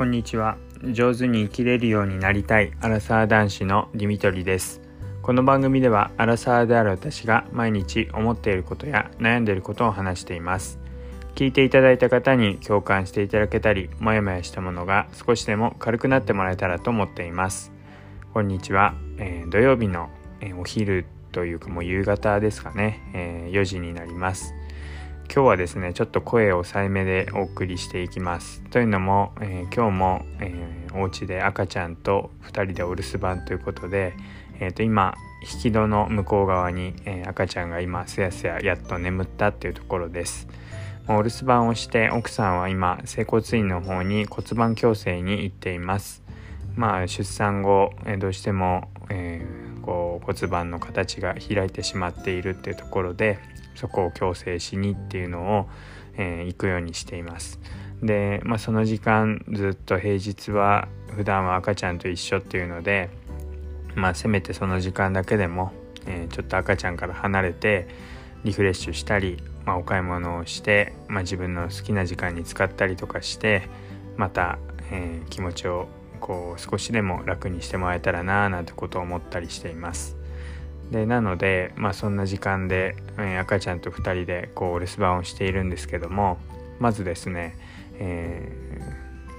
こんにちは。上手に生きれるようになりたい。アラサー男子のディミトリです。この番組ではアラサーである私が毎日思っていることや悩んでいることを話しています。聞いていただいた方に共感していただけたりモヤモヤしたものが少しでも軽くなってもらえたらと思っています。こんにちは、えー、土曜日の、え、お昼というかもう夕方ですかね、えー、4時になります。今日はですねちょっと声を抑えめでお送りしていきます。というのも、えー、今日も、えー、お家で赤ちゃんと2人でお留守番ということで、えー、と今引き戸の向こう側に、えー、赤ちゃんが今すやすややっと眠ったっていうところです。お留守番をして奥さんは今整骨院の方に骨盤矯正に行っています。まあ出産後、え、どうしても、えー、骨盤の形が開いてしまっているっていうところでそこを矯正しにっていうのを、えー、行くようにしていますで、まあ、その時間ずっと平日は普段は赤ちゃんと一緒っていうので、まあ、せめてその時間だけでも、えー、ちょっと赤ちゃんから離れてリフレッシュしたり、まあ、お買い物をして、まあ、自分の好きな時間に使ったりとかしてまた、えー、気持ちをこう少しでも楽にしてもらえたらななんてことを思ったりしています。でなので、まあ、そんな時間で、えー、赤ちゃんと2人でこう留守番をしているんですけどもまずですね、え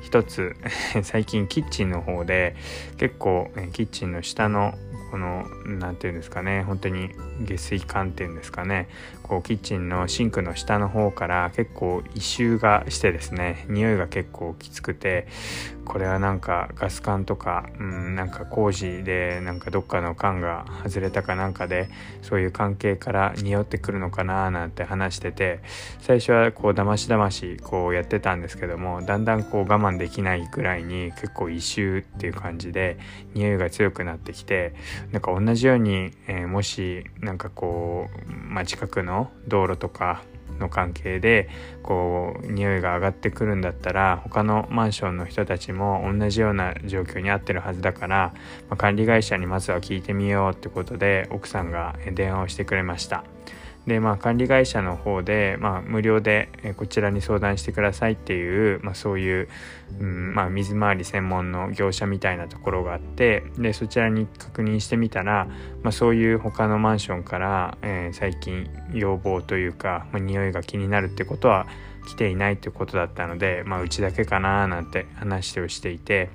ー、一つ 最近キッチンの方で結構キッチンの下のこの何て言うんですかね本当に下水管っていうんですかねこうキッチンのシンクの下の方から結構異臭がしてですね匂いが結構きつくてこれはなんかガス管とか、うん、なんか工事でなんかどっかの管が外れたかなんかでそういう関係から匂ってくるのかななんて話してて最初はこうだましだましこうやってたんですけどもだんだんこう我慢できないぐらいに結構異臭っていう感じで匂いが強くなってきてなんか同じように、えー、もしなんかこう、まあ、近くの道路とかの関係でこう匂いが上がってくるんだったら他のマンションの人たちも同じような状況にあってるはずだから、まあ、管理会社にまずは聞いてみようってことで奥さんが電話をしてくれました。でまあ管理会社の方で、まあ、無料でこちらに相談してくださいっていう、まあ、そういう、うんまあ、水回り専門の業者みたいなところがあってでそちらに確認してみたら、まあ、そういう他のマンションから、えー、最近要望というか、まあ、匂いが気になるってことは来ていないということだったので、まあ、うちだけかななんて話をしていて。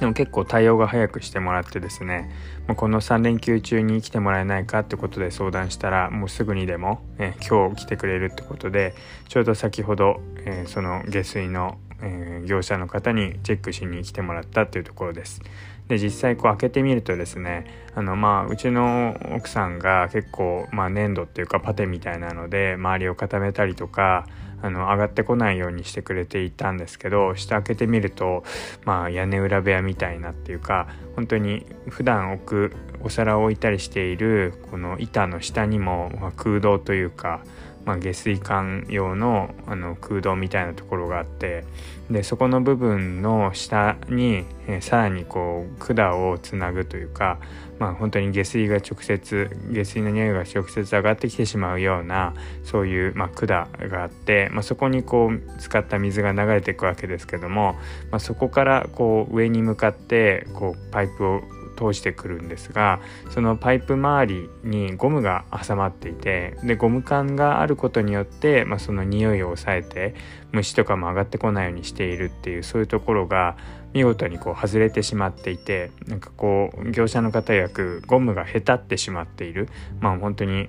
でも結構対応が早くしてもらってですね、まこの3連休中に来てもらえないかってことで相談したらもうすぐにでも、え、今日来てくれるってことでちょうど先ほど、え、その下水の、え、業者の方にチェックしに来てもらったっていうところです。で実際こう開けてみるとですねあのまあうちの奥さんが結構まあ粘土っていうかパテみたいなので周りを固めたりとかあの上がってこないようにしてくれていたんですけど下開けてみるとまあ屋根裏部屋みたいなっていうか本当に普段置くお皿を置いたりしているこの板の下にも、空洞というかまあ、下水管用のあの空洞みたいなところがあってでそこの部分の下に、えー、さらにこう管をつなぐというか、まあ、本当に下水が直接下水の匂いが直接上がってきてしまうようなそういう、まあ、管があって、まあ、そこにこう使った水が流れていくわけですけども、まあ、そこからこう上に向かってこうパイプを通してくるんですがそのパイプ周りにゴムが挟まっていてでゴム管があることによって、まあ、その匂いを抑えて虫とかも上がってこないようにしているっていうそういうところが見事にこう外れてしまっていてなんかこう業者の方曰くゴムがへたってしまっている。まあ本当に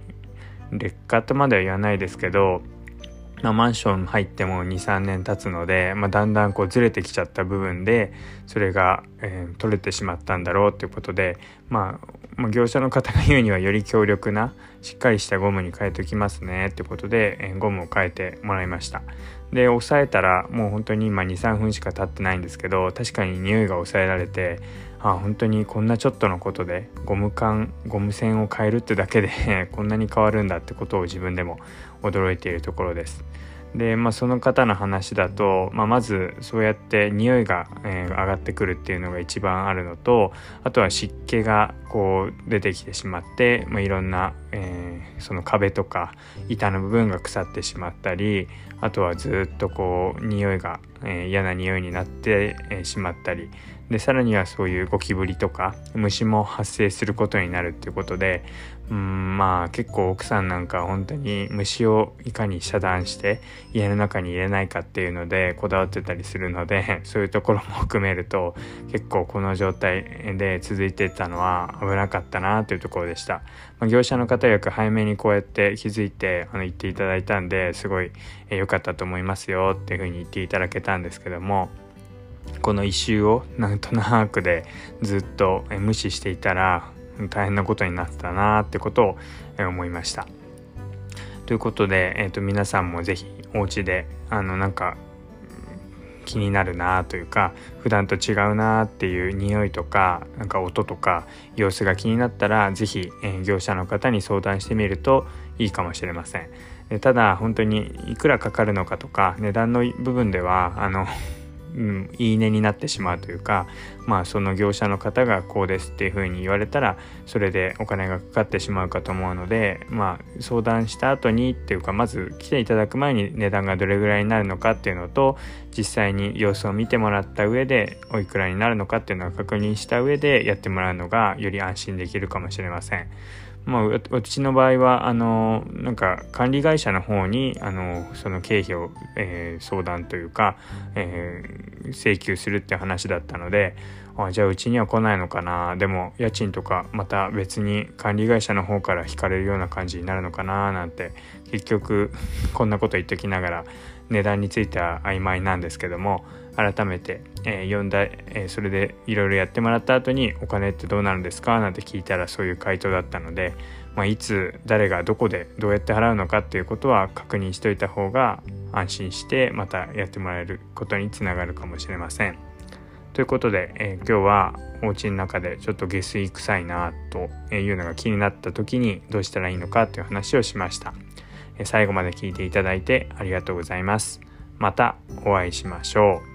劣化とまでは言わないですけどまあ、マンション入っても23年経つので、まあ、だんだんこうずれてきちゃった部分でそれが、えー、取れてしまったんだろうということで、まあ、業者の方が言うにはより強力なしっかりしたゴムに変えておきますねってことで、えー、ゴムを変えてもらいました。で押さえたらもう本当に今23分しか経ってないんですけど確かに匂いが抑えられてあ本当にこんなちょっとのことでゴム管ゴム線を変えるってだけで こんなに変わるんだってことを自分でも驚いているところです。で、まあ、その方の話だと、まあ、まずそうやって匂いが、えー、上がってくるっていうのが一番あるのとあとは湿気がこう出てきてしまって、まあ、いろんな、えー、その壁とか板の部分が腐ってしまったりあとはずっとこう匂いが、えー、嫌な匂いになって、えしまったり。でさらにはそういうゴキブリとか虫も発生することになるっていうことでうんまあ結構奥さんなんか本当に虫をいかに遮断して家の中に入れないかっていうのでこだわってたりするので そういうところも含めると結構この状態で続いてたのは危なかったなというところでした、まあ、業者の方よく早めにこうやって気づいてあの言っていただいたんですごい良かったと思いますよっていうふうに言っていただけたんですけどもこの一周をなんとなくでずっと無視していたら大変なことになったなってことを思いました。ということで、えー、と皆さんも是非お家であのなんか気になるなというか普段と違うなっていう匂いとかなんか音とか様子が気になったら是非、えー、業者の方に相談してみるといいかもしれません。ただ本当にいくらかかるのかとか値段の部分ではあのうん、いいねになってしまうというかまあその業者の方がこうですっていうふうに言われたらそれでお金がかかってしまうかと思うのでまあ相談した後にっていうかまず来ていただく前に値段がどれぐらいになるのかっていうのと実際に様子を見てもらった上でおいくらになるのかっていうのを確認した上でやってもらうのがより安心できるかもしれません。まあ、私の場合はあのなんか管理会社の方にあのその経費を、えー、相談というか、えー、請求するって話だったのであじゃあうちには来ないのかな。でも家賃とかまた別に管理会社の方から引かれるような感じになるのかななんて結局こんなこと言っときながら値段については曖昧なんですけども改めて、えー、呼んだ、えー、それでいろいろやってもらった後にお金ってどうなるんですかなんて聞いたらそういう回答だったので、まあ、いつ誰がどこでどうやって払うのかっていうことは確認しといた方が安心してまたやってもらえることにつながるかもしれません。ということで、えー、今日はお家の中でちょっと下水臭いなというのが気になった時にどうしたらいいのかという話をしました。最後まで聞いていただいてありがとうございます。またお会いしましょう。